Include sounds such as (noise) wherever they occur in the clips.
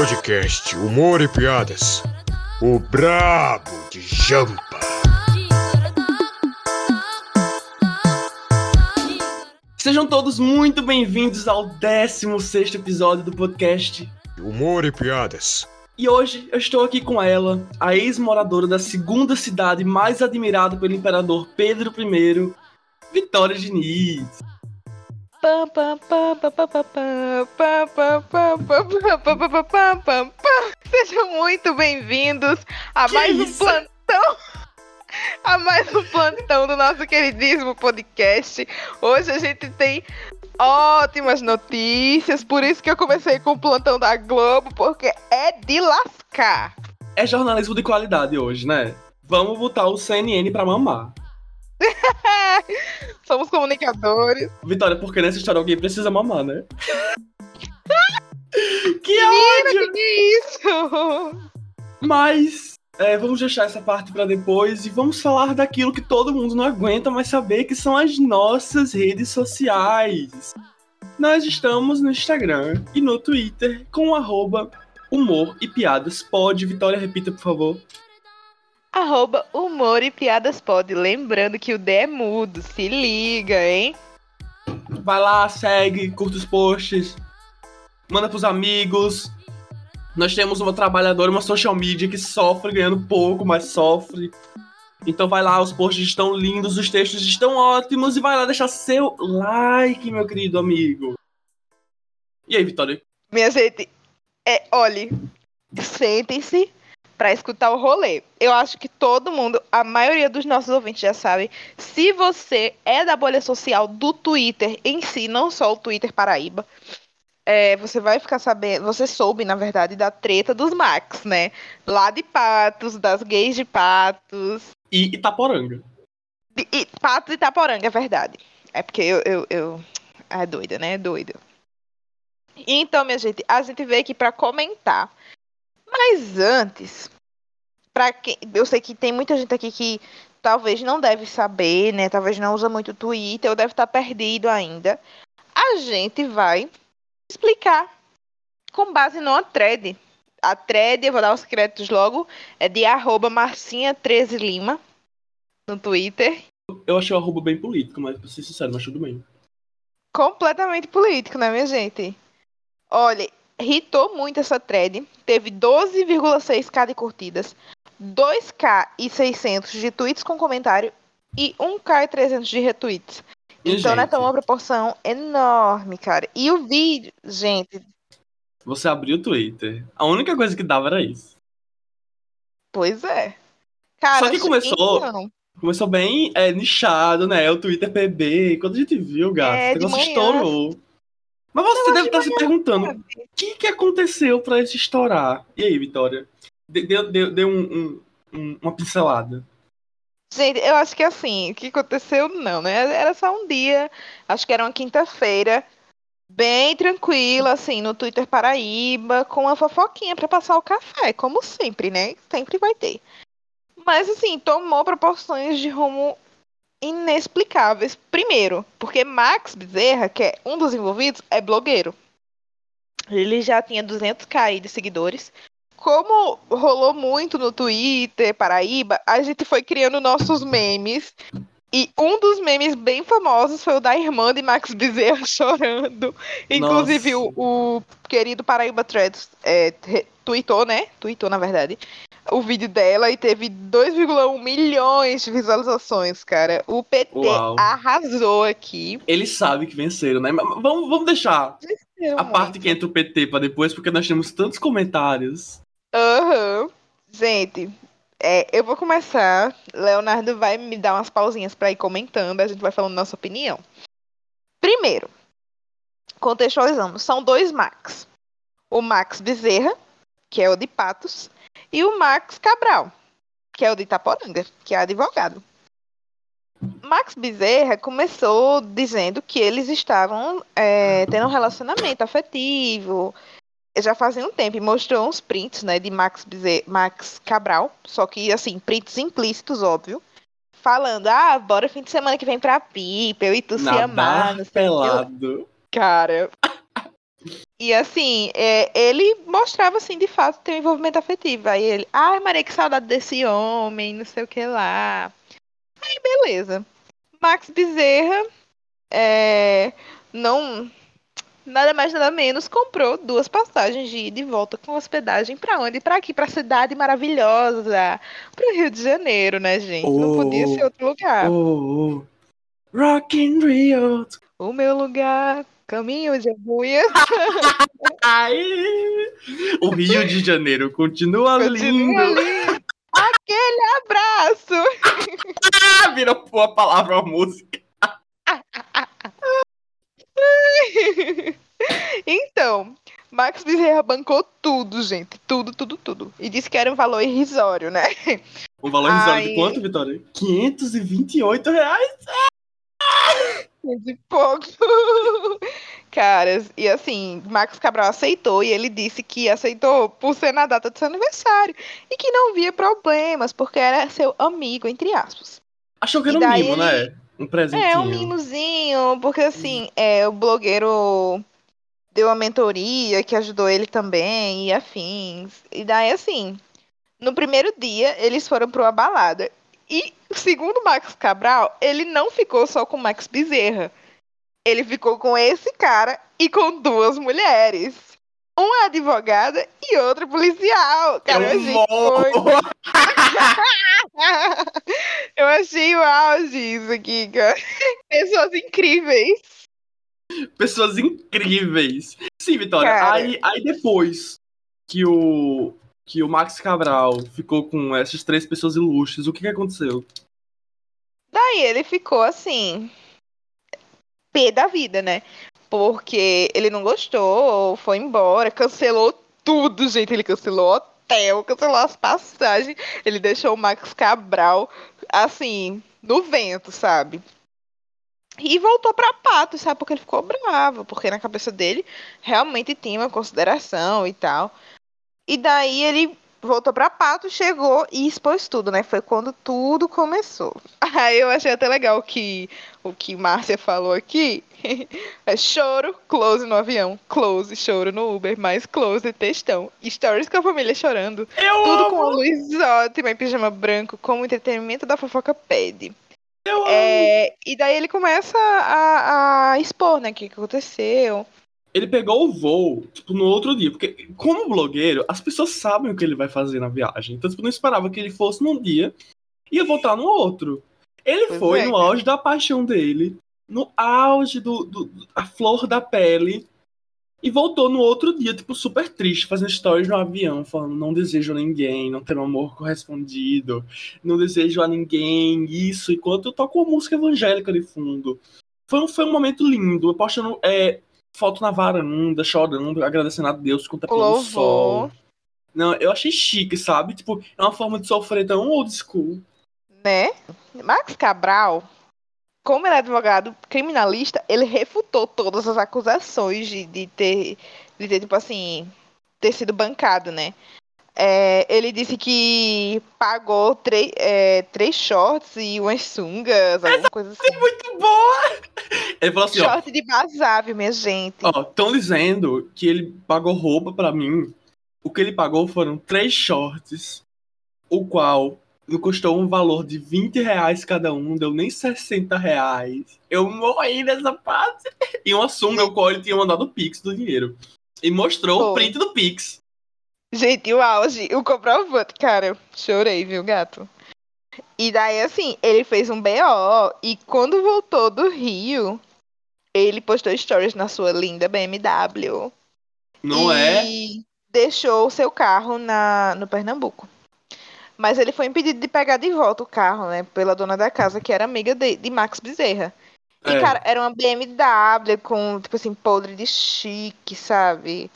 Podcast Humor e Piadas. O Brabo de Jampa. Sejam todos muito bem-vindos ao 16 episódio do podcast. Humor e Piadas. E hoje eu estou aqui com ela, a ex-moradora da segunda cidade mais admirada pelo imperador Pedro I, Vitória Diniz. Sejam muito bem-vindos a Que mais um isso? plantão. A mais um plantão do nosso queridíssimo podcast. Hoje a gente tem ótimas notícias, por isso que eu comecei com o plantão da Globo, porque é de lascar. É jornalismo de qualidade hoje, né? Vamos botar o CNN pra mamar. (laughs) Somos comunicadores. Vitória, porque nessa história alguém precisa mamar, né? (laughs) que Menina, ódio! que é isso? Mas é, vamos deixar essa parte pra depois e vamos falar daquilo que todo mundo não aguenta mais saber, que são as nossas redes sociais. Nós estamos no Instagram e no Twitter com o arroba humor e piadas. Pode, Vitória, repita, por favor. Arroba humor e piadas pode. Lembrando que o D é mudo, se liga, hein? Vai lá, segue, curta os posts, manda pros amigos. Nós temos uma trabalhadora, uma social media que sofre ganhando pouco, mas sofre. Então vai lá, os posts estão lindos, os textos estão ótimos e vai lá deixar seu like, meu querido amigo. E aí, Vitória? Minha gente, é, olhe, sentem-se pra escutar o rolê. Eu acho que todo mundo, a maioria dos nossos ouvintes já sabe. Se você é da bolha social do Twitter em si, não só o Twitter Paraíba, é, você vai ficar sabendo, você soube, na verdade, da treta dos Max, né? Lá de Patos, das gays de Patos. E Itaporanga. E, e Patos e Itaporanga, é verdade. É porque eu, eu, eu... É doida, né? É doida. Então, minha gente, a gente veio aqui pra comentar. Mas antes, para quem, eu sei que tem muita gente aqui que talvez não deve saber, né? Talvez não usa muito o Twitter ou deve estar perdido ainda. A gente vai explicar com base numa thread. A thread, eu vou dar os créditos logo, é de arroba marcinha13lima no Twitter. Eu achei o arroba bem político, mas pra ser sincero, mas tudo bem. completamente político, né, minha gente? Olha, hitou muito essa thread. Teve 12,6k de curtidas, 2k e 600 de tweets com comentário e 1k e 300 de retweets. E, então, né, gente, tá uma proporção enorme, cara. E o vídeo, gente, Você abriu o Twitter. A única coisa que dava era isso. pois é. Cara, Só que começou- então, Começou bem é, nichado, né? O Twitter PB. Quando a gente viu, gato, É, o negócio estourou. Mas você Negócio deve de estar se perguntando, o que, que aconteceu pra isso estourar? E aí, Vitória? De- Deu, deu, deu um- um- um- uma pincelada. Gente, eu acho que assim, o que aconteceu não, né? Era só um dia, acho que era uma quinta-feira, bem tranquila, assim, no Twitter Paraíba, com uma fofoquinha pra passar o café, como sempre, né? Sempre vai ter. Mas assim, tomou proporções de rumo inexplicáveis. Primeiro, porque Max Bezerra, que é um dos envolvidos, é blogueiro. Ele já tinha 200k aí de seguidores. Como rolou muito no Twitter, Paraíba, a gente foi criando nossos memes. E um dos memes bem famosos foi o da irmã de Max Bezerra (laughs) chorando. Inclusive, o, o querido Paraíba Threads é, tweetou, né? Tweetou, na verdade, o vídeo dela e teve 2,1 milhões de visualizações, cara. O PT Uau. arrasou aqui. Eles sabem que venceram, né? Mas vamos, vamos deixar a parte que entra o PT pra depois, porque nós temos tantos comentários. Aham. Gente, é, eu vou começar. Leonardo vai me dar umas pausinhas pra ir comentando. A gente vai falando nossa opinião. Primeiro, contextualizando, são dois Max. O Max Bezerra, que é o de Patos, e o Max Cabral, que é o de Itaporanga, que é advogado. Max Bezerra começou dizendo que eles estavam é, tendo um relacionamento afetivo, já fazia um tempo e mostrou uns prints, né, de Max, Bezerra, Max Cabral, só que, assim, prints implícitos, óbvio, falando, ah, bora fim de semana que vem pra Pipa, eu e tu se amar, Nadar não sei pelado. Cara. E assim, é, ele mostrava assim, de fato, ter um envolvimento afetivo. Aí ele, ai, Maria, que saudade desse homem, não sei o que lá. Aí beleza. Max Bezerra é, não nada mais nada menos comprou duas passagens de ida e volta com hospedagem para onde? Para aqui, para cidade maravilhosa, para o Rio de Janeiro, né, gente? Oh, não podia ser outro lugar. Oh, oh. Rock in Rio. O meu lugar, caminho de agulha. (laughs) o Rio de Janeiro continua, continua lindo. lindo. Aquele abraço. (laughs) Virou a palavra a música. (laughs) então, Max Bezerra bancou tudo, gente. Tudo, tudo, tudo. E disse que era um valor irrisório, né? Um valor irrisório de quanto, Vitória? 528 reais? De pouco. (laughs) Caras, e assim, Max Cabral aceitou e ele disse que aceitou por ser na data do seu aniversário e que não via problemas, porque era seu amigo, entre aspas. Achou que era um mimo, ele... né? Um presentinho. É, um mimozinho, porque assim, é, o blogueiro deu uma mentoria que ajudou ele também e afins. E daí, assim, no primeiro dia, eles foram para uma balada. E, segundo Max Cabral, ele não ficou só com Max Bezerra. Ele ficou com esse cara e com duas mulheres. Uma advogada e outra policial. Cara, eu, eu achei (laughs) Eu achei o auge isso aqui, cara. Pessoas incríveis. Pessoas incríveis. Sim, Vitória. Aí, aí depois que o, que o Max Cabral ficou com essas três pessoas ilustres, o que, que aconteceu? Daí ele ficou assim. Pé da vida, né? Porque ele não gostou, foi embora, cancelou tudo, gente. Ele cancelou hotel, cancelou as passagens. Ele deixou o Max Cabral, assim, no vento, sabe? E voltou para Pato, sabe? Porque ele ficou bravo, porque na cabeça dele realmente tinha uma consideração e tal. E daí ele voltou para Pato, chegou e expôs tudo, né? Foi quando tudo começou. (laughs) Aí eu achei até legal que o que Márcia falou aqui (laughs) é choro, close no avião, close, choro no Uber, mais close, textão. Stories com a família chorando. Eu tudo amo. com a luz ótima em pijama branco, como entretenimento da fofoca pede. Eu é, e daí ele começa a, a expor, né, o que aconteceu ele pegou o voo, tipo, no outro dia. Porque, como blogueiro, as pessoas sabem o que ele vai fazer na viagem. Então, tipo, não esperava que ele fosse num dia e ia voltar no outro. Ele pois foi é, no auge da paixão dele, no auge do, do, a flor da pele, e voltou no outro dia, tipo, super triste, fazendo stories no avião, falando: não desejo a ninguém, não tenho amor correspondido, não desejo a ninguém, isso, enquanto tocou música evangélica de fundo. Foi um, foi um momento lindo, postando é, foto na varanda, chorando, agradecendo a Deus contemplando o sol. Não, eu achei chique, sabe? Tipo, é uma forma de sofrer tão old school. Né? Max Cabral, como ele é advogado criminalista, ele refutou todas as acusações de, de ter, de ter, tipo assim, ter sido bancado, né? É, ele disse que pagou é, três shorts e umas sungas, alguma Essa coisa assim. É muito boa! Ele falou assim, Short ó, de basável, minha gente. Ó, estão dizendo que ele pagou roupa para mim. O que ele pagou foram três shorts, o qual me custou um valor de 20 reais cada um, deu nem 60 reais. Eu morri nessa parte. E uma sunga, o qual ele tinha mandado o Pix do dinheiro. E mostrou Pô. o print do Pix. Gente, o auge, o comprovante, cara, eu chorei, viu, gato? E daí, assim, ele fez um BO e quando voltou do Rio, ele postou stories na sua linda BMW. Não é? E deixou o seu carro na, no Pernambuco. Mas ele foi impedido de pegar de volta o carro, né? Pela dona da casa, que era amiga de, de Max Bezerra. E, é. cara, era uma BMW com, tipo assim, podre de chique, sabe?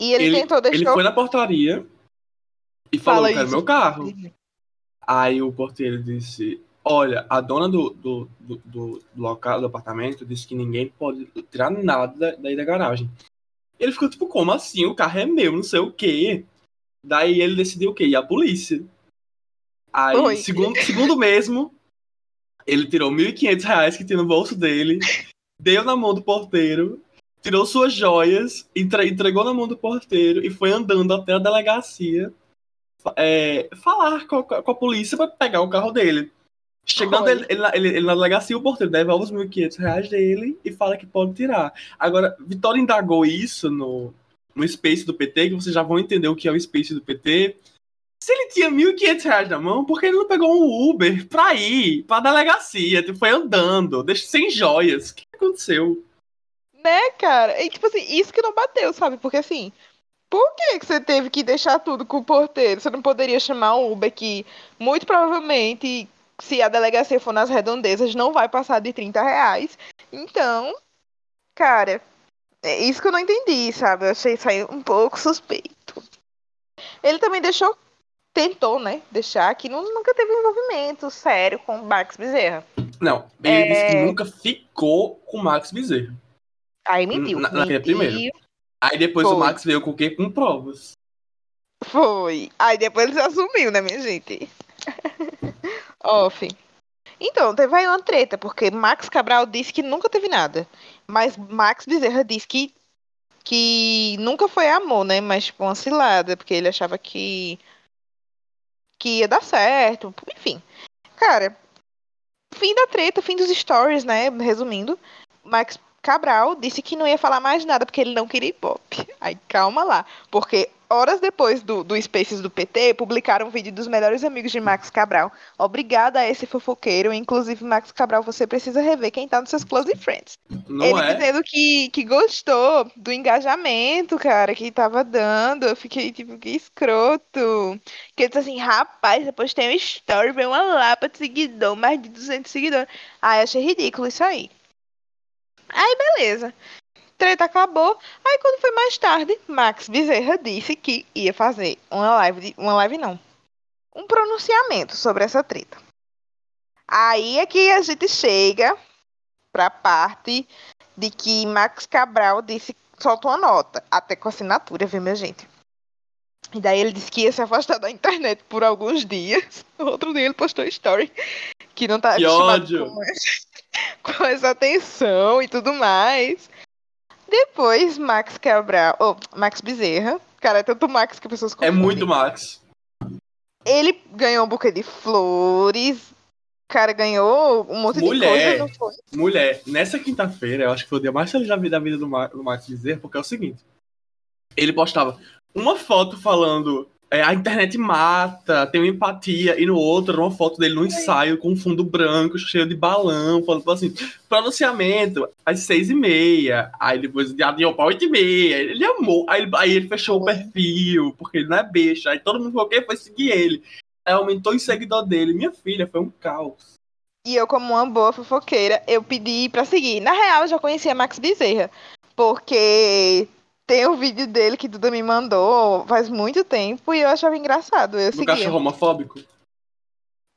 E ele, ele tentou deixar. Ele foi na portaria e falou: Fala Quero meu carro. Aí o porteiro disse: Olha, a dona do, do, do, do, local, do apartamento, disse que ninguém pode tirar nada daí da garagem. Ele ficou tipo: Como assim? O carro é meu, não sei o quê. Daí ele decidiu o quê? Ir à polícia. Aí, segundo, segundo mesmo, ele tirou R$ 1.500 que tinha no bolso dele, deu na mão do porteiro tirou suas joias, entre- entregou na mão do porteiro e foi andando até a delegacia é, falar com a, com a polícia pra pegar o carro dele. Chegando ele, ele na- ele- ele na delegacia, o porteiro devolve os 1.500 reais dele e fala que pode tirar. Agora, Vitória indagou isso no, no Space do PT, que vocês já vão entender o que é o Space do PT. Se ele tinha 1.500 reais na mão, por que ele não pegou um Uber pra ir pra delegacia? Foi andando, sem joias. O que aconteceu? Né, cara? E tipo assim, isso que não bateu, sabe? Porque assim, por que, que você teve que deixar tudo com o porteiro? Você não poderia chamar um Uber que, muito provavelmente, se a delegacia for nas redondezas, não vai passar de 30 reais. Então, cara, é isso que eu não entendi, sabe? Eu achei isso aí um pouco suspeito. Ele também deixou, tentou, né? Deixar que nu- nunca teve envolvimento sério com o Max Bezerra. Não, ele É. disse que nunca ficou com o Max Bezerra. Aí mentiu. Na- naquele mentiu. primeiro. Aí depois Foi. o Max veio com o quê? Com provas. Foi. Aí depois ele se assumiu, né, minha gente? (laughs) Off. Então, teve aí uma treta, porque Max Cabral disse que nunca teve nada. Mas Max Bezerra disse que, que nunca foi amor, né? Mas, tipo, uma cilada, porque ele achava que, que ia dar certo. Enfim. Cara, fim da treta, fim dos stories, né? Resumindo, Max Cabral disse que não ia falar mais nada porque ele não queria ibope. Aí calma lá, porque horas depois do, do Spaces do PT, publicaram um vídeo dos melhores amigos de Max Cabral. Obrigada a esse fofoqueiro, inclusive Max Cabral, você precisa rever quem tá nos seus close friends. Não ele é? dizendo que, que gostou do engajamento, cara, que tava dando. Eu fiquei tipo, que escroto. Que ele disse assim, rapaz, depois tem um story, vem uma lapa de seguidor, mais de 200 seguidores. Ai, achei ridículo isso aí. Aí, beleza. Treta acabou. Aí, quando foi mais tarde, Max Bezerra disse que ia fazer uma live, de, uma live não, um pronunciamento sobre essa treta. Aí é que a gente chega pra parte de que Max Cabral disse soltou uma nota, até com assinatura, viu, minha gente? E daí ele disse que ia se afastar da internet por alguns dias. (laughs) Outro dia ele postou story que não tá Que ódio. (laughs) com essa atenção e tudo mais. Depois, Max Cabral, ou Max Bezerra, cara, é tanto Max que pessoas É confundem. muito Max. Ele ganhou um buquê de flores. Cara, ganhou um monte Mulher. de coisa, não foi? Mulher, nessa quinta-feira, eu acho que foi o dia mais feliz da vida, da vida do Max Bezerra, porque é o seguinte. Ele postava uma foto falando é, a internet mata, tenho empatia, e no outro era uma foto dele no ensaio com um fundo branco, cheio de balão, falando assim, pronunciamento às seis e meia, aí depois adiou pra oito e meia, ele amou, aí, ele- aí ele fechou o perfil, porque ele não é besta, aí todo mundo falou que foi seguir ele, aí aumentou o seguidor dele, minha filha, foi um caos. E eu, como uma boa fofoqueira, eu pedi pra seguir. Na real, eu já conhecia Max Bezerra. Porque tem um vídeo dele que Duda me mandou faz muito tempo e eu achava engraçado. Eu Do seguia. cachorro homofóbico.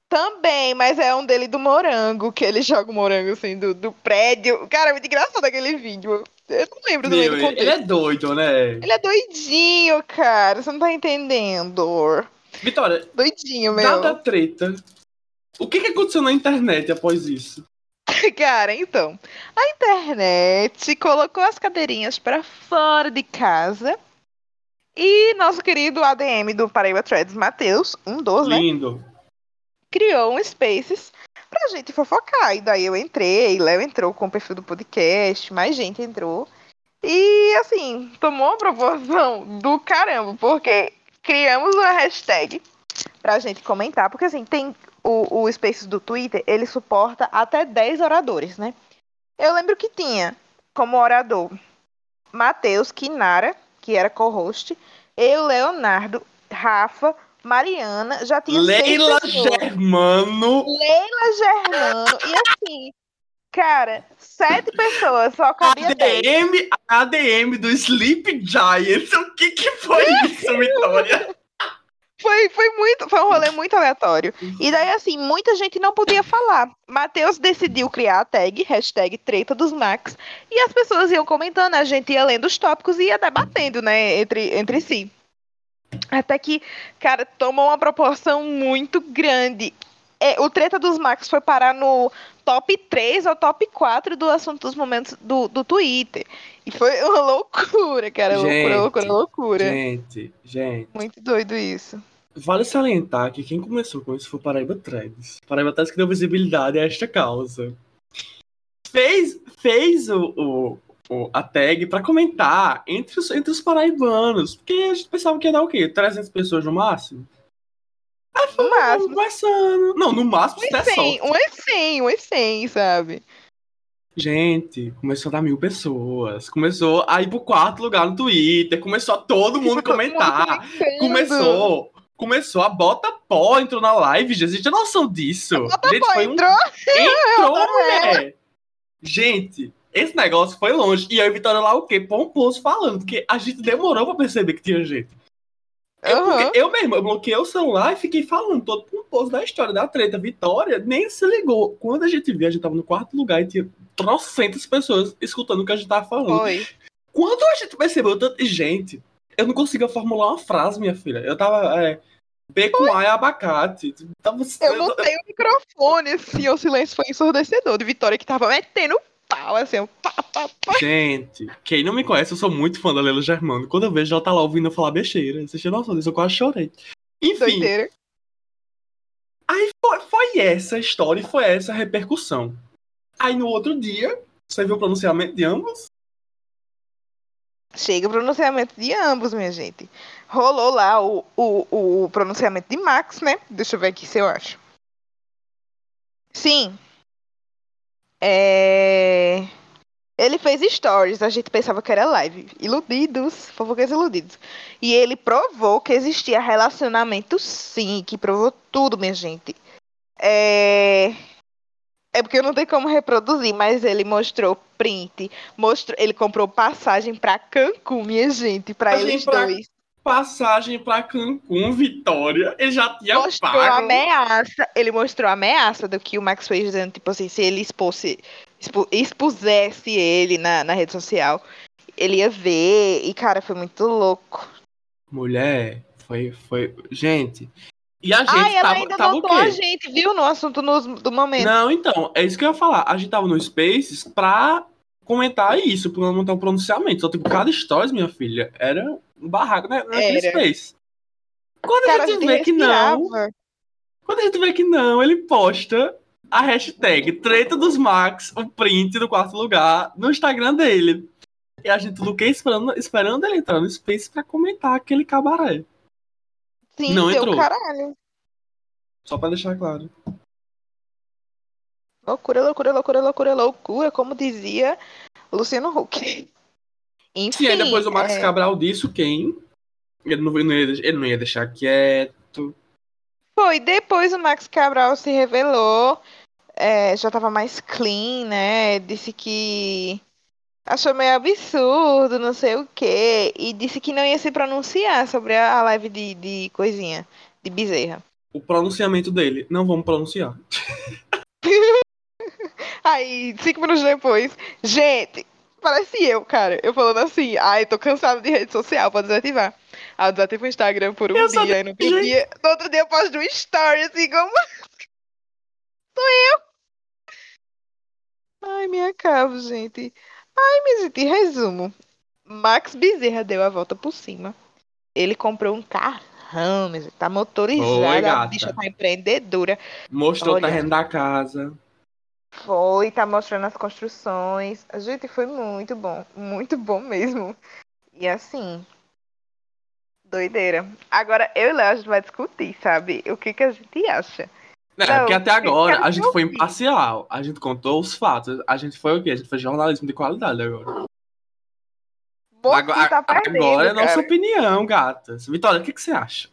Também, mas é um dele do morango, que ele joga o morango assim do, do prédio. Cara, é muito engraçado aquele vídeo. Eu não lembro do meio do ele, contexto. ele é doido, né? Ele é doidinho, cara. Você não tá entendendo. Vitória, Doidinho, meu. dada a treta, o que, que aconteceu na internet após isso? (laughs) Cara, então, a internet colocou as cadeirinhas pra fora de casa e nosso querido ADM do Paraíba Threads, Matheus, um dos, né, Lindo. criou um Spaces pra gente fofocar. E daí eu entrei, Léo entrou com o perfil do podcast, mais gente entrou. E, assim, tomou uma proporção do caramba, porque criamos uma hashtag pra gente comentar, porque, assim, tem o, o Spaces do Twitter, ele suporta até 10 oradores, né? Eu lembro que tinha como orador Matheus, Kinara, que era co-host, eu, Leonardo, Rafa, Mariana, já tinha Leila. Germano. Leila Germano. E assim, cara, sete pessoas, só cabia dez. ADM, ADM do Sleep Giants. O que que foi isso, Vitória? Foi, foi muito, foi um rolê muito aleatório. E daí, assim, muita gente não podia falar. Matheus decidiu criar a tag, hashtag treta dos Max, e as pessoas iam comentando, a gente ia lendo os tópicos e ia debatendo, né, entre, entre si. Até que, cara, tomou uma proporção muito grande. é, o treta dos Max foi parar no top 3 ou top 4 do assunto dos momentos do, do Twitter. E foi uma loucura, cara. Gente, loucura, loucura, loucura. Gente, gente. Muito doido isso. Vale salientar que quem começou com isso foi o Paraíba Trends. Paraíba Trends que deu visibilidade a esta causa. Fez, fez o, o, o- a tag pra comentar entre os, entre os paraibanos. Porque a gente pensava que ia dar o quê? 300 pessoas no máximo? No máximo. Conversando. Não, no máximo se der Umas 100, sorte. umas 100, umas 100, sabe? Gente, começou a dar mil pessoas. Começou a ir pro quarto lugar no Twitter. Começou a todo mundo comentar. Começou. Começou a bota pó, entrou na live, gente. Você tinha noção disso? gente, Pô, foi um entrou? (laughs) Entrou, adoro mulher! Gente, esse negócio foi longe. E eu e Vitória lá o quê? Pomposo falando, porque a gente demorou pra perceber que tinha gente. Eu, Aham. porque eu mesmo, eu bloqueei o celular e fiquei falando todo pomposo da história da treta. Vitória nem se ligou. Quando a gente viu, a gente tava no quarto lugar e tinha trocentas pessoas escutando o que a gente tava falando. Foi. Quando a gente percebeu tanto de gente, eu não conseguia formular uma frase, minha filha. Eu tava. É, B com A é abacate. Tava, Eu mutei o microfone, assim, o silêncio foi ensurdecedor. De Vitória que tava metendo pau, assim, ó, pá, pá, pá. Gente, quem não me conhece, eu sou muito fã da Lela Germano. Quando eu vejo ela tá lá ouvindo eu falar besteira, vocês têm noção disso, eu quase chorei. Enfim, Doideira. foi, foi essa a história e foi essa a repercussão. Aí no outro dia, você viu o pronunciamento de ambos? Chega o pronunciamento de ambos, minha gente. Rolou lá o, o, o pronunciamento de Max, né? Deixa eu ver aqui se eu acho. Sim. É... Ele fez stories, a gente pensava que era live. Iludidos, fofoqueiros iludidos. E ele provou que existia relacionamento sim, que provou tudo, minha gente. É... É porque eu não tenho como reproduzir, mas ele mostrou print, mostrou, ele comprou passagem pra Cancún, minha gente, pra Passagem eles pra- dois. Passagem pra Cancún, Vitória, ele já tinha Mostrou pago. ameaça, ele mostrou a ameaça do que o Max fez dizendo, tipo assim, se ele expôsse, expu- expusesse ele na, na rede social, ele ia ver, e cara, foi muito louco. Mulher, foi, foi. Gente. E a gente Ai, tava, ainda tava o a gente, viu, no assunto no- do momento. Não, então, é isso que eu ia falar. A gente tava no Spaces pra comentar isso, pra montar um pronunciamento. Só, tipo, cada stories, minha filha, era um barraco né, naquele Era. Space. Quando Cara, a gente vê que não, quando a gente vê que não, ele posta a hashtag treta dos Max, o print do quarto lugar, no Instagram dele. E a gente do que esperando, esperando ele entrar no Space pra comentar aquele cabaré. Sim, não entrou. caralho. Só pra deixar claro. Loucura, loucura, loucura, loucura, loucura, como dizia Luciano Huck. (laughs) Enfim, Sim, aí depois o Max é, Cabral disse o quem. Ele não, ele não ia deixar quieto. foi. Depois o Max Cabral se revelou, é, já tava mais clean, né? Disse que achou meio absurdo, não sei o quê. E disse que não ia se pronunciar sobre a a live de, de coisinha, de bezerra. O pronunciamento dele. Não vamos pronunciar. (laughs) Aí, cinco minutos depois, gente, parece eu, cara. Eu falando assim, ai, tô cansado de rede social, pode desativar. Aí eu desativo o Instagram por um Eu dia, aí no outro gente. dia, no outro dia eu posto um story, assim, como... (laughs) Sou eu! Ai, minha cabo, gente. Ai, minha gente, em resumo. Max Bezerra deu a volta por cima. Ele comprou um carrão, minha gente, tá Oi, motorizada, a bicha tá empreendedora. Mostrou o terreno da casa. Foi, tá mostrando as construções. Gente, foi muito bom. Muito bom mesmo. E assim. Doideira. Agora, eu e Léo, a gente vai discutir, sabe? O que, que a gente acha. É, Não, porque até agora a gente foi imparcial. A gente contou os fatos. A gente foi o quê? A gente fez jornalismo de qualidade agora. Você agora tá perdendo, agora é nossa cara. opinião, gata. Vitória, o que, que você acha?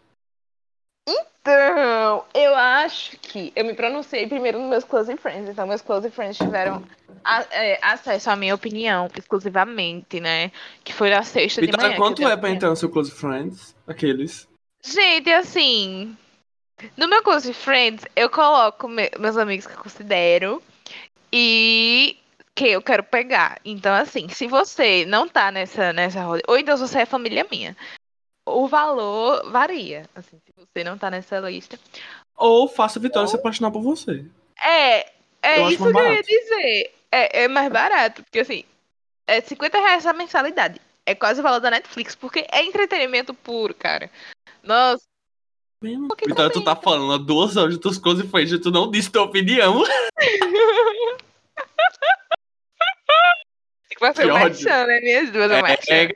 Então, eu acho que eu me pronunciei primeiro nos meus close friends. Então, meus close friends tiveram a- é, acesso à minha opinião exclusivamente, né? Que foi na sexta de Vitória, manhã. quanto é pra entrar no seu Close Friends? Aqueles. Gente, assim, no meu Close Friends, eu coloco me- meus amigos que eu considero e que eu quero pegar. Então, assim, se você não tá nessa, nessa roda, ou então se você é família minha, o valor varia. Assim, se você não tá nessa lista. ou faça a Vitória se apaixonar por você. É, é Eu isso mais que eu ia barato. dizer. É, é mais barato, porque assim, é 50 reais a mensalidade. É quase o valor da Netflix, porque é entretenimento puro, cara. Nossa, Vitória, tu também. tá falando há duas horas de tuas coisas e foi, tu não disse tua opinião. que (laughs) (laughs) vai ser o merchan, né? Minhas duas, é, o merchan. É,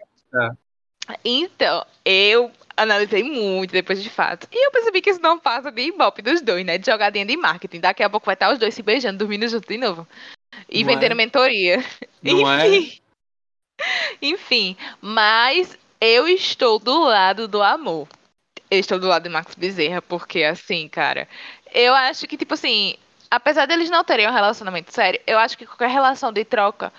Então, eu analisei muito depois de fato. E eu percebi que isso não passa de ibope dos dois, né? De jogadinha de marketing. Daqui a pouco vai estar os dois se beijando, dormindo junto de novo. E Não é? vendendo mentoria. não (laughs) é? Enfim. Enfim, mas eu estou do lado do amor. Eu estou do lado de Max Bezerra, porque assim, cara, eu acho que, tipo assim, apesar deles não terem um relacionamento sério, eu acho que qualquer relação de troca,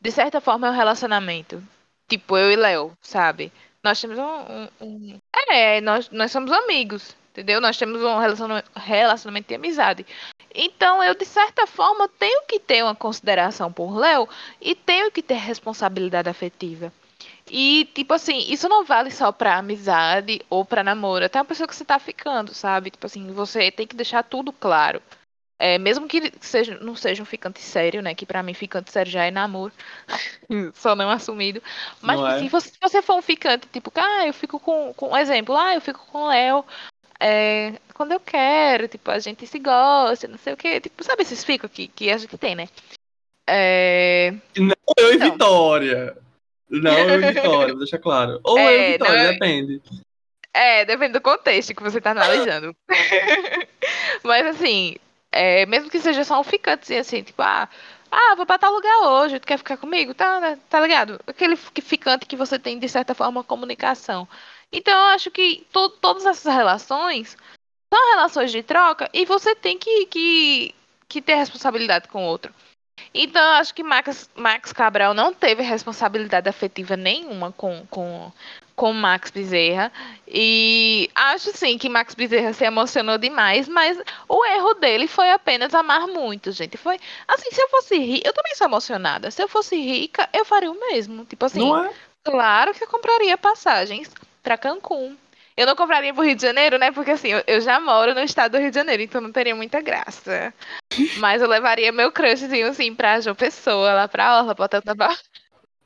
de certa forma, é um relacionamento. Tipo, eu e Léo, sabe? Nós temos um. um- um- É, nós, nós somos amigos, entendeu? Nós temos um relacionamento, relacionamento de amizade. Então, eu, de certa forma, tenho que ter uma consideração por Léo e tenho que ter responsabilidade afetiva. E, tipo assim, isso não vale só pra amizade ou pra namoro. Até uma pessoa que você tá ficando, sabe? Tipo assim, você tem que deixar tudo claro. É, mesmo que seja, não seja um ficante sério, né? Que pra mim ficante sério já é namoro. (laughs) só não assumido. Mas Não tipo é? assim, você- se você for um ficante, tipo, ah, eu fico com, com um exemplo, ah, eu fico com o Léo. é, quando eu quero, tipo, a gente se gosta, não sei o quê. Tipo, sabe esses ficos que, que a gente tem, né? É, Eu e Então. Vitória. Não, eu e Vitória, deixa claro. Ou (laughs) eu É, e Vitória, não, eu- depende. É, depende do contexto que você tá analisando. (laughs) Mas assim, é, mesmo que seja só um ficante, assim, tipo, ah, ah, vou pra tal lugar hoje, tu quer ficar comigo? Tá, né? Tá ligado? Aquele fi- ficante que você tem, de certa forma, comunicação. Então, eu acho que to- todas essas relações são relações de troca e você tem que, que, que ter responsabilidade com o outro. Então, eu acho que Max, Max Cabral não teve responsabilidade afetiva nenhuma com, com, com Max Bezerra. E acho sim que Max Bezerra se emocionou demais, mas o erro dele foi apenas amar muito, gente. Foi assim, se eu fosse rica, eu também sou emocionada. Se eu fosse rica, eu faria o mesmo. Tipo assim, é? claro que eu compraria passagens pra Cancún. Eu não compraria pro Rio de Janeiro, né? Porque assim, eu, eu já moro no estado do Rio de Janeiro, então não teria muita graça. (laughs) Mas eu levaria meu crushzinho assim pra João Pessoa, lá pra Orla, pra Tantabá.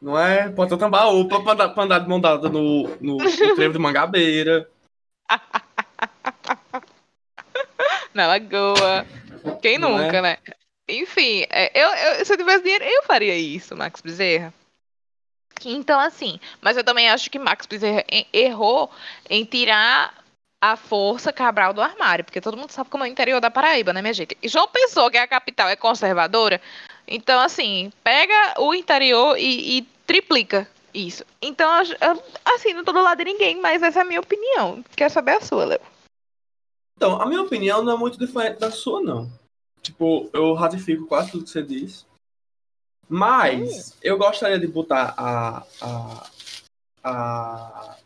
Não é? Pode ser tambaú pra andar, pra andar de mão dada no, no, no trevo de Mangabeira. (laughs) na Lagoa. Quem Não nunca, é? né? Enfim, é, eu, eu- se eu tivesse dinheiro, eu faria isso, Max Bezerra. Então, assim, mas eu também acho que Max Bezerra errou em tirar a força Cabral do armário, porque todo mundo sabe como é o interior da Paraíba, né, minha gente? E João Pessoa, que é a capital, é conservadora. Então, assim, pega o interior e, e triplica isso. Então, eu assim, não tô do lado de ninguém, mas essa é a minha opinião. Quero saber a sua, Léo. Então, a minha opinião não é muito diferente da sua, não. Tipo, eu ratifico quase tudo que você diz. Mas eu gostaria de botar a, a, a,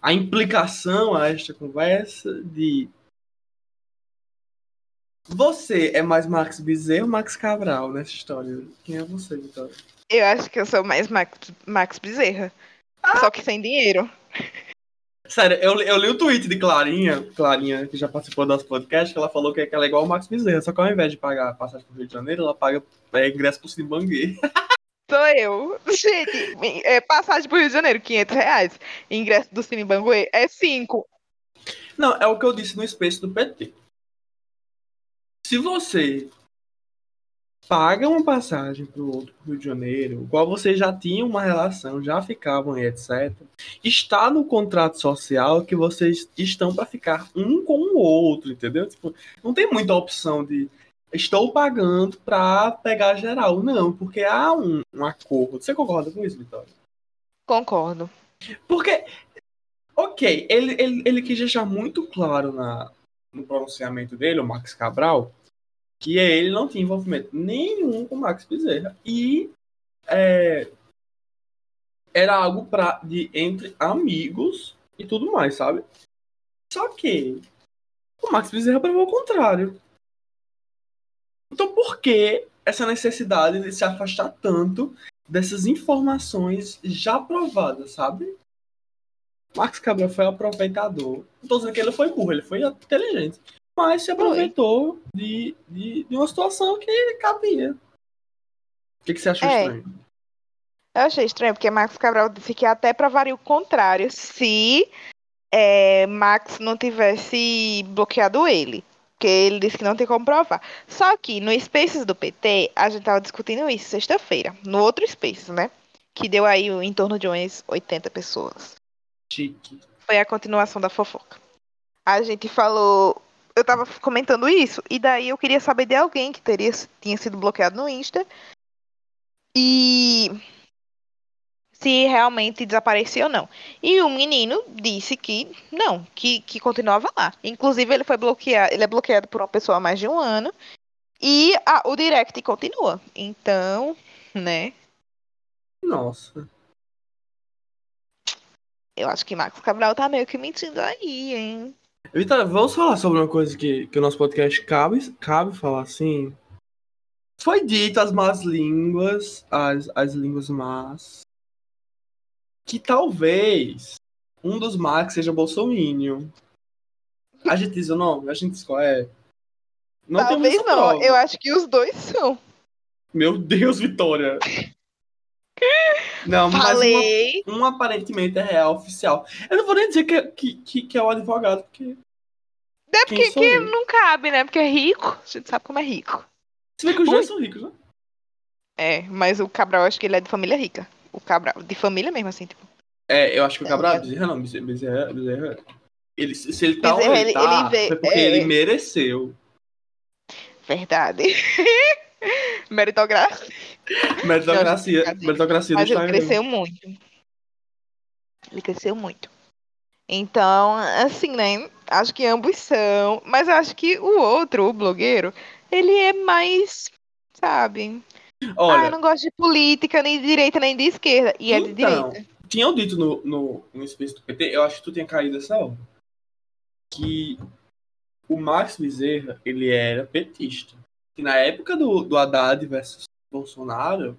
a implicação a esta conversa de você é mais Max Bezerra ou Max Cabral nessa história? Quem é você, Vitória? Eu acho que eu sou mais Max, Max Bezerra. Só que sem dinheiro. Sério, eu, li- eu li o tweet de Clarinha, Clarinha, que já participou do nosso podcast, que ela falou que ela é igual o Max Bezerra, só que ao invés de pagar passagem pro Rio de Janeiro, ela paga é, ingresso pro Cine Banguê. (laughs) Sou eu. Gente, é, passagem pro Rio de Janeiro, 500 reais. Ingresso do Cine Banguê é 5. Não, é o que eu disse no Space do PT. Se você paga uma passagem pro outro pro Rio de Janeiro, qual você já tinha uma relação, já ficavam e etc. Está no contrato social que vocês estão para ficar um com o outro, entendeu? Tipo, não tem muita opção de estou pagando para pegar geral, não, porque há um, um acordo. Você concorda com isso, Vitória? Concordo. Porque, ok, ele, ele, ele quis deixar muito claro na, no pronunciamento dele, o Max Cabral, que ele não tinha envolvimento nenhum com Max Bezerra. E é, era algo pra, de entre amigos e tudo mais, sabe? Só que o Max Bezerra provou o contrário. Então por que essa necessidade de se afastar tanto dessas informações já provadas, sabe? Max Cabral foi aproveitador. Não tô dizendo que ele foi burro, ele foi inteligente. Mas se aproveitou de, de, de uma situação que cabia. O que, que você achou É. estranho? Eu achei estranho, porque Max Cabral disse que até provaria o contrário se é, Max não tivesse bloqueado ele. Porque ele disse que não tem como provar. Só que no Spaces do PT, a gente tava discutindo isso sexta-feira. No outro Spaces, né? Que deu aí em torno de umas 80 pessoas. Chique. Foi a continuação da fofoca. A gente falou. Eu tava comentando isso, e daí eu queria saber de alguém que teria, tinha sido bloqueado no Insta. E se realmente desapareceu ou não. E o menino disse que não, que, que continuava lá. Inclusive, ele foi bloqueado, ele é bloqueado por uma pessoa há mais de um ano. E a- o direct continua. Então, né? Nossa. Eu acho que Max Cabral tá meio que mentindo aí, hein? Vitória, vamos falar sobre uma coisa que, que o nosso podcast cabe, cabe falar assim. Foi dito as más línguas, as, as línguas más, que talvez um dos Max seja Bolsominion. A gente diz o nome? A gente diz qual é? Não Talvez não. prova. Eu acho que os dois são. Meu Deus, Vitória. Não, mas uma, Falei. um aparentemente é real oficial. Eu não vou nem dizer que, que, que é o advogado, porque. É Quem porque que não cabe, né? Porque é rico. A gente sabe como é rico. Você vê que os dois são ricos, né? É, mas o Cabral, eu acho que ele é de família rica. O Cabral, de família mesmo, assim, tipo. É, eu acho que o Cabral É. é Bezerra não, Bezerra, Bezerra, Bezerra. Ele, se ele tá onde Bezerra, ele, ele- tá, ele vê- foi porque é. ele mereceu. Verdade. (laughs) Meritocracia. Meritocracia, meritocracia do Mas ele cresceu muito. Ele cresceu muito. Então, assim, né? Acho que ambos são. Mas eu acho que o outro, o blogueiro, ele é mais. Sabe? ah, eu Olha, não gosto de política, nem de direita, nem de esquerda. E é de Então, direita. tinham dito no, no, no Space do PT, eu acho que tu tinha caído essa hora, que o Max Bezerra, ele era petista. Que na época do, do Haddad versus Bolsonaro,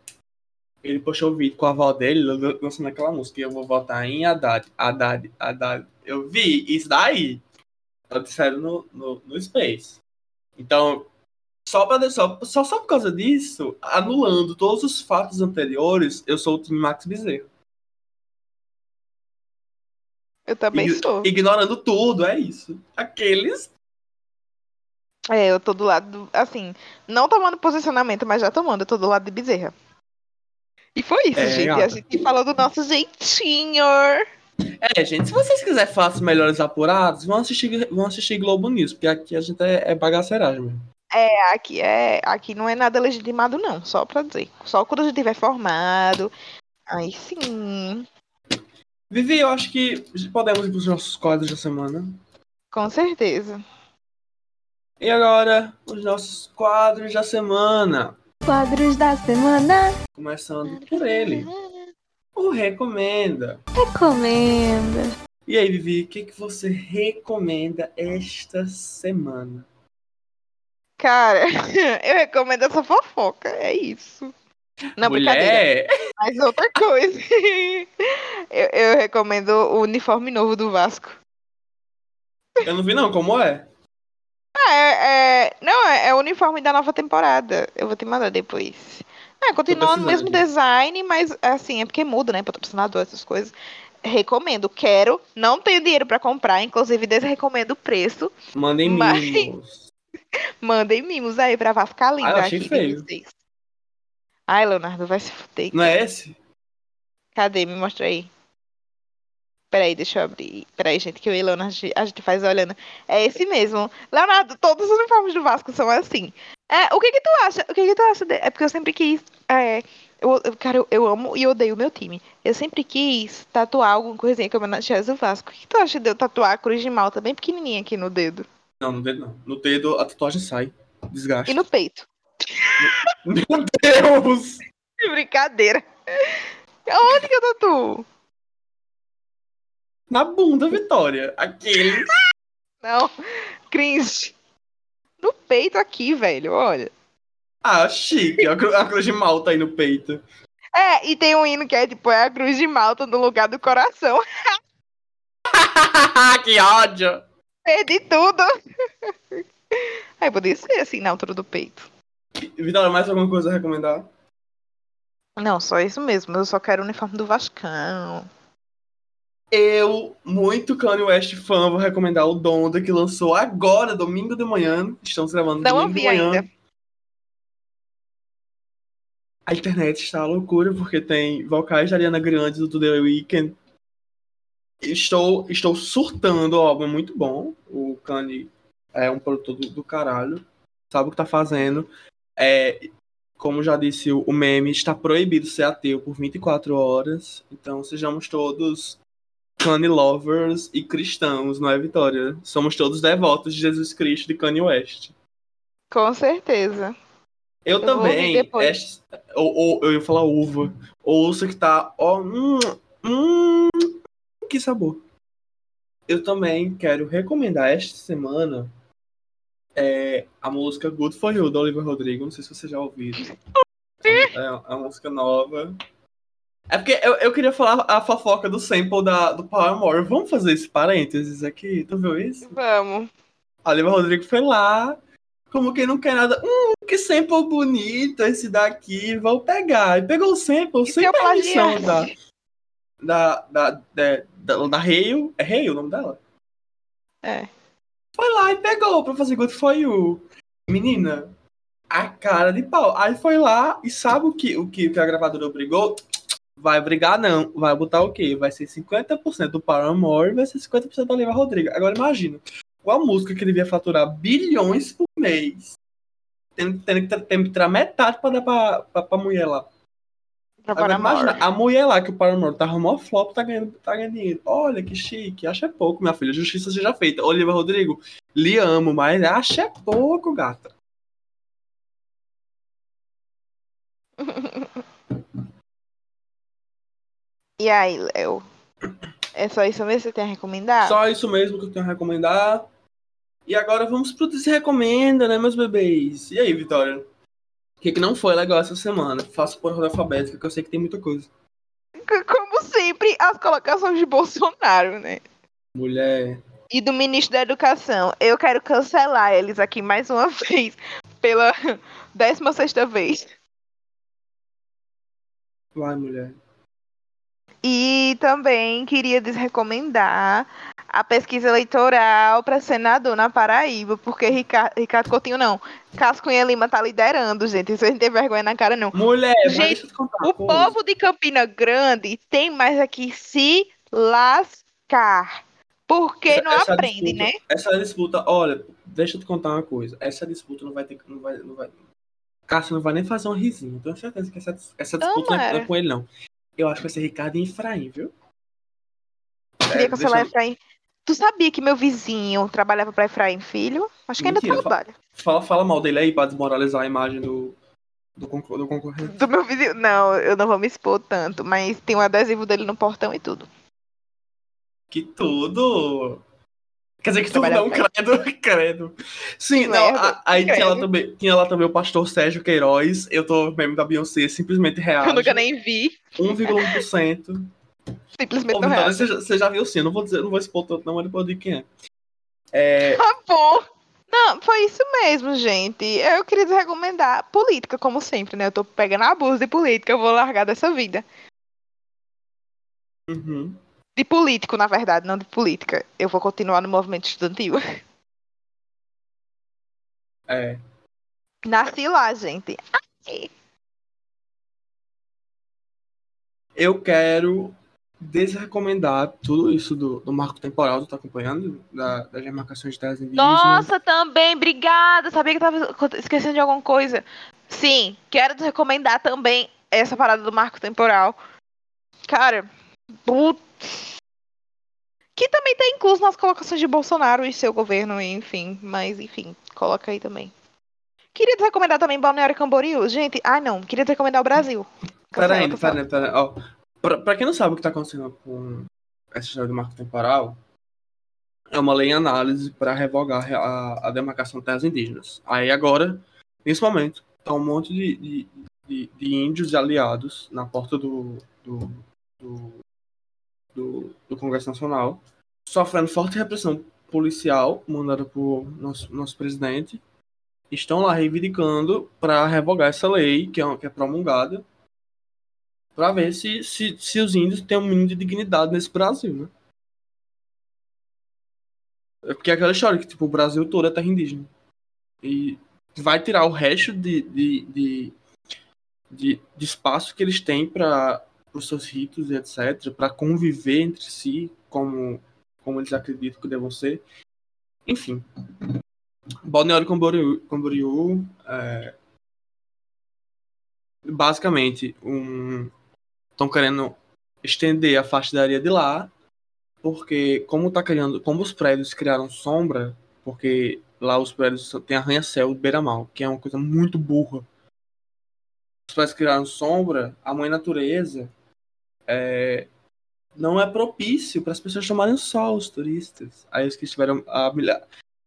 ele postou o vídeo com a avó dele lan- lançando aquela música, eu vou votar em Haddad, Haddad, Haddad. Eu vi isso daí. Eles disseram no, no, no Space. Então, só, pra, só, só, só por causa disso, anulando todos os fatos anteriores, eu sou o time Max Bezerra. Eu também Ign- sou. Ignorando tudo, é isso. Aqueles. É, eu tô do lado, do- assim, não tomando posicionamento, mas já tomando, eu tô do lado de Bezerra. E foi isso, É, gente. A gata. gente falou do nosso jeitinho. É, gente, se vocês quiserem fatos melhores apurados, vão assistir, vão assistir Globo News, porque aqui a gente é, é bagaceiragem mesmo. É, aqui é, aqui não é nada legitimado não, só pra dizer. Só quando a gente tiver formado. Aí sim, Vivi, eu acho que podemos ir pros nossos quadros da semana. com certeza. E agora, os nossos quadros da semana. Quadros da semana. Começando por ele. O Recomenda. Recomenda. E aí, Vivi, o que, que você recomenda esta semana? Cara, (laughs) eu recomendo essa fofoca, é isso. Não, brincadeira. Mulher! Mas outra coisa. (laughs) eu, eu recomendo o uniforme novo do Vasco. Eu não vi não, como é? Ah, é, é- não, é, é o uniforme da nova temporada. Eu vou te mandar depois. É, continua no mesmo design, mas assim, é porque muda, né? Patrocinador, essas coisas. Recomendo, quero. Não tenho dinheiro pra comprar, inclusive desrecomendo o preço. Mandem Mas- mimos. (laughs) Mandem mimos aí pra ficar lindo Ah, eu achei aqui feio. Ai, Leonardo, vai se fuder. Não é esse? Cadê? Me mostra aí. Peraí, deixa eu abrir. Peraí, gente, que eu e o Leonardo, a gente- faz olhando. É esse mesmo. Leonardo, todos os uniformes do Vasco são assim. É, o que que tu acha? O que que tu acha? de- É porque eu sempre quis. É, eu, cara, eu, eu amo e odeio o meu time. Eu sempre quis tatuar alguma coisinha que homenageasse o Vasco. O que, que tu acha de eu tatuar a cruz de malta bem pequenininha aqui no dedo? Não, no dedo não. No dedo a tatuagem sai. Desgaste. E no peito. (laughs) Meu Deus! Que (laughs) brincadeira. Onde que eu tatuo? Na bunda, Vitória. Aquele. Não, cringe. No peito aqui, velho, olha. Ah, chique. A, cru- a cruz de malta aí no peito. É, e tem um hino que é tipo, é a cruz de malta no lugar do coração. (laughs) que ódio! Perdi tudo. (laughs) Aí podia ser assim, na altura do peito. Vitória, mais alguma coisa a recomendar? Não, só isso mesmo. Eu só quero o uniforme do Vascão. Eu, muito Kanye West fã, vou recomendar o Donda, que lançou agora, domingo de manhã. Estamos gravando Não domingo de manhã. ainda. A internet está à loucura, porque tem vocais da Ariana Grande do The Weeknd. Estou, estou surtando, ó, é muito bom. O Kanye é um produtor do, do caralho. Sabe o que tá fazendo. É, como já disse o meme, está proibido ser ateu por 24 horas. Então sejamos todos Kanye lovers e cristãos, não é, Vitória? Somos todos devotos de Jesus Cristo de Kanye West. Com certeza. Eu, Eu também. esta- ou, ou- eu ia falar uva. Ouça que tá. Ó, hum, hum, que sabor. Eu também quero recomendar esta semana é, a música Good For You, da Olivia Rodrigo. Não sei se você já ouviu. É, é uma música nova. É porque eu, eu queria falar a fofoca do sample da, do Paramore. Vamos fazer esse parênteses aqui? Tu viu isso? Vamos. A Olivia Rodrigo foi lá, como quem não quer nada. Hum, que sample bonito esse daqui, vou pegar. E pegou o sample E sem permissão da, da, da, da, da, da Hale. É Hale o nome dela? É. Foi lá e pegou pra fazer Good For You. Menina, a cara de pau. Aí foi lá e sabe o que, o que, o que a gravadora obrigou? Vai brigar não. Vai botar o quê? Vai ser 50% do Paramore e vai ser 50% da Olivia Rodrigo. Agora imagina. Qual música que devia faturar bilhões por mês? Tendo, tra- tendo que tirar metade pra dar pra, pra, pra mulher lá. Pra Agora imagina, a mulher lá que o Paramore tá mó flop, tá ganhando, tá ganhando dinheiro. Olha que chique, acha é pouco, minha filha. Justiça seja feita. Olivia Rodrigo, lhe amo, mas acha é pouco, gata. (laughs) E aí, Léo? É só isso mesmo que você tem a recomendar? Só isso mesmo que eu tenho a recomendar. E agora vamos pro que se recomenda, né, meus bebês? E aí, Vitória? O que, que não foi legal essa semana? Faço por ordem alfabética, que eu sei que tem muita coisa. Como sempre, as colocações de Bolsonaro, né? Mulher. E do ministro da Educação. Eu quero cancelar eles aqui mais uma (laughs) vez. Pela 16 vez. Vai, mulher. E também queria desrecomendar a pesquisa eleitoral para senador na Paraíba, porque Ricardo, Ricardo Coutinho não. Cascunha Lima tá liderando, gente. Vocês não tem vergonha na cara, não. Mulher, Gente, deixa eu te contar uma O povo de Campina Grande tem mais aqui se lascar. Porque não Essa aprende, disputa- né? Essa disputa, olha, deixa eu te contar uma coisa. Essa disputa não vai ter. Não vai, não vai... Cássio não vai nem fazer um risinho. Tenho certeza que essa, essa disputa não é- não é Tomara. com ele, não. Eu acho que vai ser Ricardo e Efraim, viu? Queria É, cancelar deixa eu- Efraim. Tu sabia que meu vizinho trabalhava para Efraim Filho? Acho que ainda Mentira, fa- trabalha. Fala, fala mal dele aí pra desmoralizar a imagem do, do, concor- do concorrente. Do meu vizinho. Não, eu não vou me expor tanto, mas tem um adesivo dele no portão e tudo. Que tudo! Quer dizer que Trabalhar não, credo, (laughs) credo. Sim, não, merda, a- aí credo. tinha lá, também, tinha lá também o pastor Sérgio Queiroz. Eu tô meme da Beyoncé, simplesmente reage. Eu nunca nem vi. 1,1%. Simplesmente não reage. você, já, você já viu sim, eu não vou dizer, não vou expor tanto, não, mas depois digo quem é. É, Tá bom. Não, foi isso mesmo, gente. Eu queria recomendar política, como sempre, né? Eu tô pegando abuso de política, eu vou largar dessa vida. uhum. De político, na verdade, não de política. Eu vou continuar no movimento estudantil. É. Nasci lá, gente. Eu quero desrecomendar tudo isso do, do marco temporal, tu tá acompanhando? Da, das demarcações de terras indígenas. Nossa, também, obrigada. Sabia que eu tava esquecendo de alguma coisa. Sim, quero recomendar também essa parada do marco temporal. Cara, putz. Que também tá incluso nas colocações de Bolsonaro e seu governo, enfim. Mas, enfim, coloca aí também. Queria te recomendar também Balneário Camboriú. Gente, ai não, queria te recomendar o Brasil. Pera aí, Cancela, cancela. pera aí, pera aí. Ó, pra, pra quem não sabe o que tá acontecendo com essa história do marco temporal, é uma lei em análise para revogar a, a demarcação de terras indígenas. Aí agora, nesse momento, tá um monte de, de, de, de índios e aliados na porta do, do, do, do, do Congresso Nacional sofrendo forte repressão policial mandada por nosso, nosso presidente, estão lá reivindicando para revogar essa lei que é, que é promulgada, para ver se, se, se os índios têm um mínimo de dignidade nesse Brasil, né? É porque é aquela história que tipo, o Brasil todo é terra indígena. E vai tirar o resto de, de, de, de, de espaço que eles têm para os seus ritos e etc., para conviver entre si como, como eles acreditam que devam ser. Enfim. Balneário Camboriú, Camboriú é, basicamente um estão querendo estender a faixa de areia de lá porque como tá criando como os prédios criaram sombra porque lá os prédios tem arranha-céu beira-mal que é uma coisa muito burra os prédios criaram sombra a mãe natureza é, não é propício para as pessoas tomarem sol os turistas aí os que tiveram a,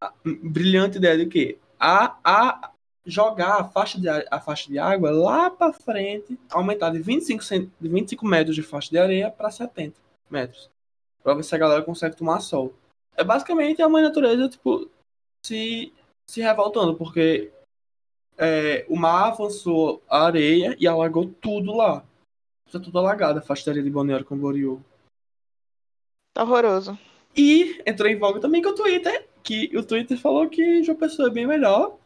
a brilhante ideia de que a, a jogar a faixa de, a faixa de água lá para frente, aumentar de 25, de 25 metros de faixa de areia para 70 metros. Para ver se a galera consegue tomar sol. É basicamente a mãe natureza, tipo, se, se revoltando, porque é, o mar avançou a areia e alagou tudo lá. Está tudo alagado, a areia de Balneário Camboriú. Tá horroroso. E entrou em voga também com o Twitter, que o Twitter falou que João Pessoa é bem melhor,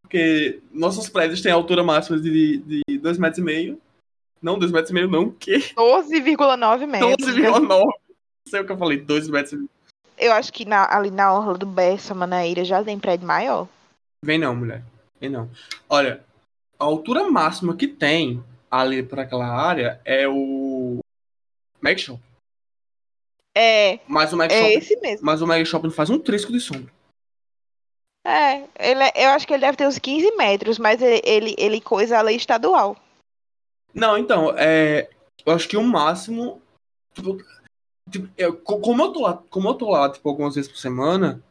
porque nossos prédios têm altura máxima de 2,5 metros e meio. Não, 2 metros e meio não, o quê? 12,9 metros. 12,9. Não sei o que eu falei, 2 metros e meio. Eu acho que na, ali na orla do Bessa, Manaíra, já tem prédio maior. Vem não, mulher. Vem não. Olha, a altura máxima que tem ali para aquela área é o Mag Shop. É. Mas o Mag é Shop, esse mesmo. mas o Mag Shop não faz um trisco de sombra. É, ele, é- eu acho que ele deve ter uns 15 metros, mas ele, ele, ele coisa a lei estadual. Não, então, é, eu acho que o máximo. Tipo, tipo, eu- co- como, eu tô lá, como eu tô lá, tipo, algumas vezes por semana,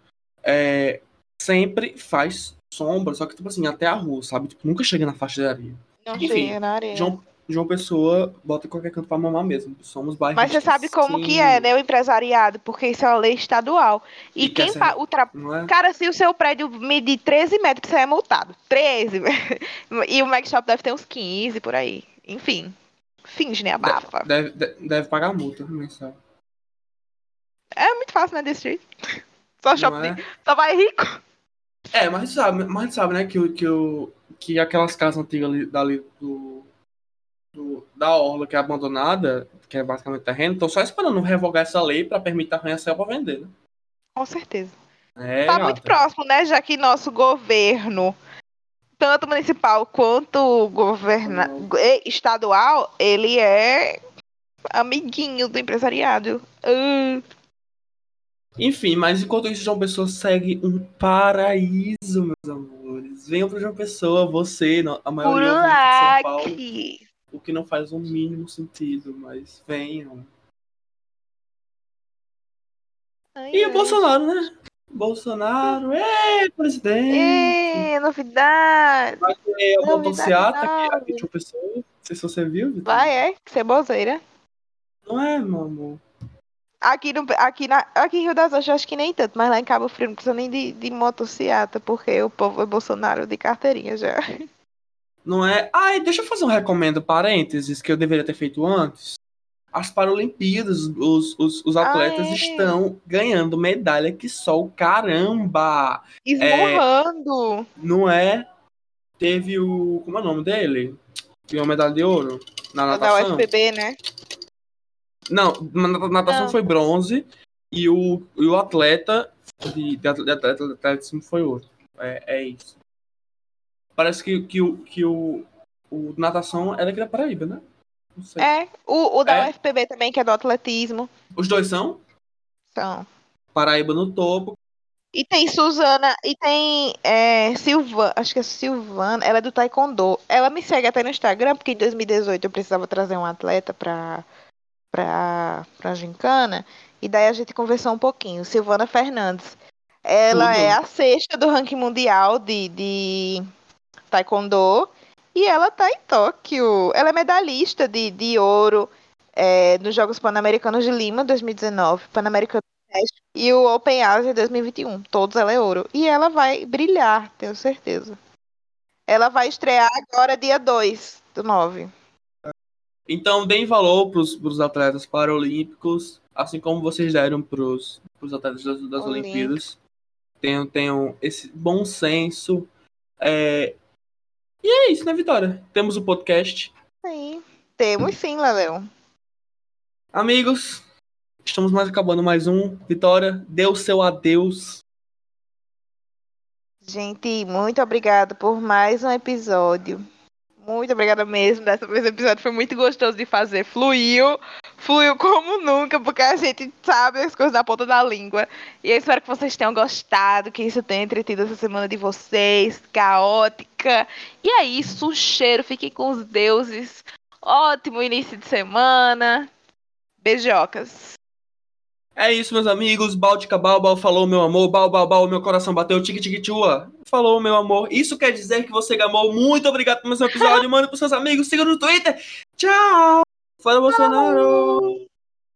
é, sempre faz sombra, só que, tipo assim, até a rua, sabe? Tipo, nunca chega na faixa de areia. Não Enfim, chega na areia. João, João Pessoa bota em qualquer canto pra mamar mesmo. Somos bairros. Mas você sabe como que é, né, o empresariado? Porque isso é uma lei estadual. E, E quem ser- fa- ultra... Não é? Cara, se o seu prédio medir 13 metros, você é multado. 13. (laughs) e o Mac Shop deve ter uns 15 por aí. Enfim. Finge, né? Abafa. Deve, de- deve pagar multa mensal. É muito fácil, né, desse jeito. Só shopping. é? Só vai rico. É, mas a gente sabe, mas sabe, né, que, o- que, o, que aquelas casas antigas ali, dali do, do- da Orla, que é abandonada, que é basicamente terreno, estão só esperando revogar essa lei para permitir arranha-céu para vender, né? Com certeza. É, tá gata. muito próximo, né? Já que nosso governo, tanto municipal quanto governa... Estadual, ele é amiguinho do empresariado. Ah, Enfim, mas enquanto isso, João Pessoa segue um paraíso, meus amores. Venham para João Pessoa, você, a maioria de São Paulo, o que não faz o mínimo sentido, mas venham. Ai, E o ai. Bolsonaro, né? Bolsonaro, é presidente. Ê, novidade. Vai ter a motociata aqui, aqui de uma pessoa. Não sei se você viu, Vitor. Vai, é? Ceboseira. Não é, meu amor. Aqui, no, aqui, na, aqui em Rio das Ostras, acho que nem tanto, mas lá em Cabo Frio não precisa nem de, de motociata, porque o povo é Bolsonaro de carteirinha já. Não é. Ai, deixa eu fazer um recomendo parênteses que eu deveria ter feito antes. As Paralimpíadas, os, os, os atletas Ah, é. estão ganhando medalha que só o caramba. Esmurrando. Não é? Teve o. Como é o nome dele? Ganhou medalha de ouro na da natação. UFPB, né? Não, na natação Não. foi bronze e o, e o atleta de, de atleta- de atletismo foi ouro. É, é isso. Parece que, que, o, que o, o natação é daqui da Paraíba, né? Não sei. É. O, o da É. UFPB também, que é do atletismo. Os dois são? Então. Paraíba no topo. E tem Suzana, e tem é, Silvana, acho que é Silvana, ela é do Taekwondo. Ela me segue até no Instagram, porque em 2018 eu precisava trazer um atleta pra, pra, pra Gincana, e daí a gente conversou um pouquinho. Silvana Fernandes. Ela Tudo. é a sexta do ranking mundial de, de Taekwondo, e ela tá em Tóquio. Ela é medalhista de, de ouro é, nos Jogos Pan-Americanos de Lima 2019, Pan-Americano e o Open Asia 2021. Todos ela é ouro. E ela vai brilhar, tenho certeza. Ela vai estrear agora dia 2 do 9. Então, deem valor para os atletas paralímpicos, assim como vocês deram para os atletas das, das. Olimpíadas. Tenham, tenham esse bom senso. É... E é isso, né, Vitória? Temos o podcast. Sim. Temos sim, Leleu. Amigos, estamos mais acabando mais um. Vitória, dê o seu adeus. Gente, muito obrigada por mais um episódio. Muito obrigada mesmo. Dessa vez o episódio foi muito gostoso de fazer. Fluiu. Fluiu como nunca, porque a gente sabe as coisas da ponta da língua. E eu espero que vocês tenham gostado, que isso tenha entretido essa semana de vocês, caótica. E é isso, um cheiro. Fiquem com os deuses. Ótimo início de semana. Beijocas. É isso, meus amigos. Báltica Balbal falou, meu amor. Bal, bal, meu coração bateu. Tique, tique, tua. Falou, meu amor. Isso quer dizer que você gamou. Muito obrigado mais um episódio. Manda pros seus amigos. Siga no Twitter. Tchau. Fala, Bolsonaro.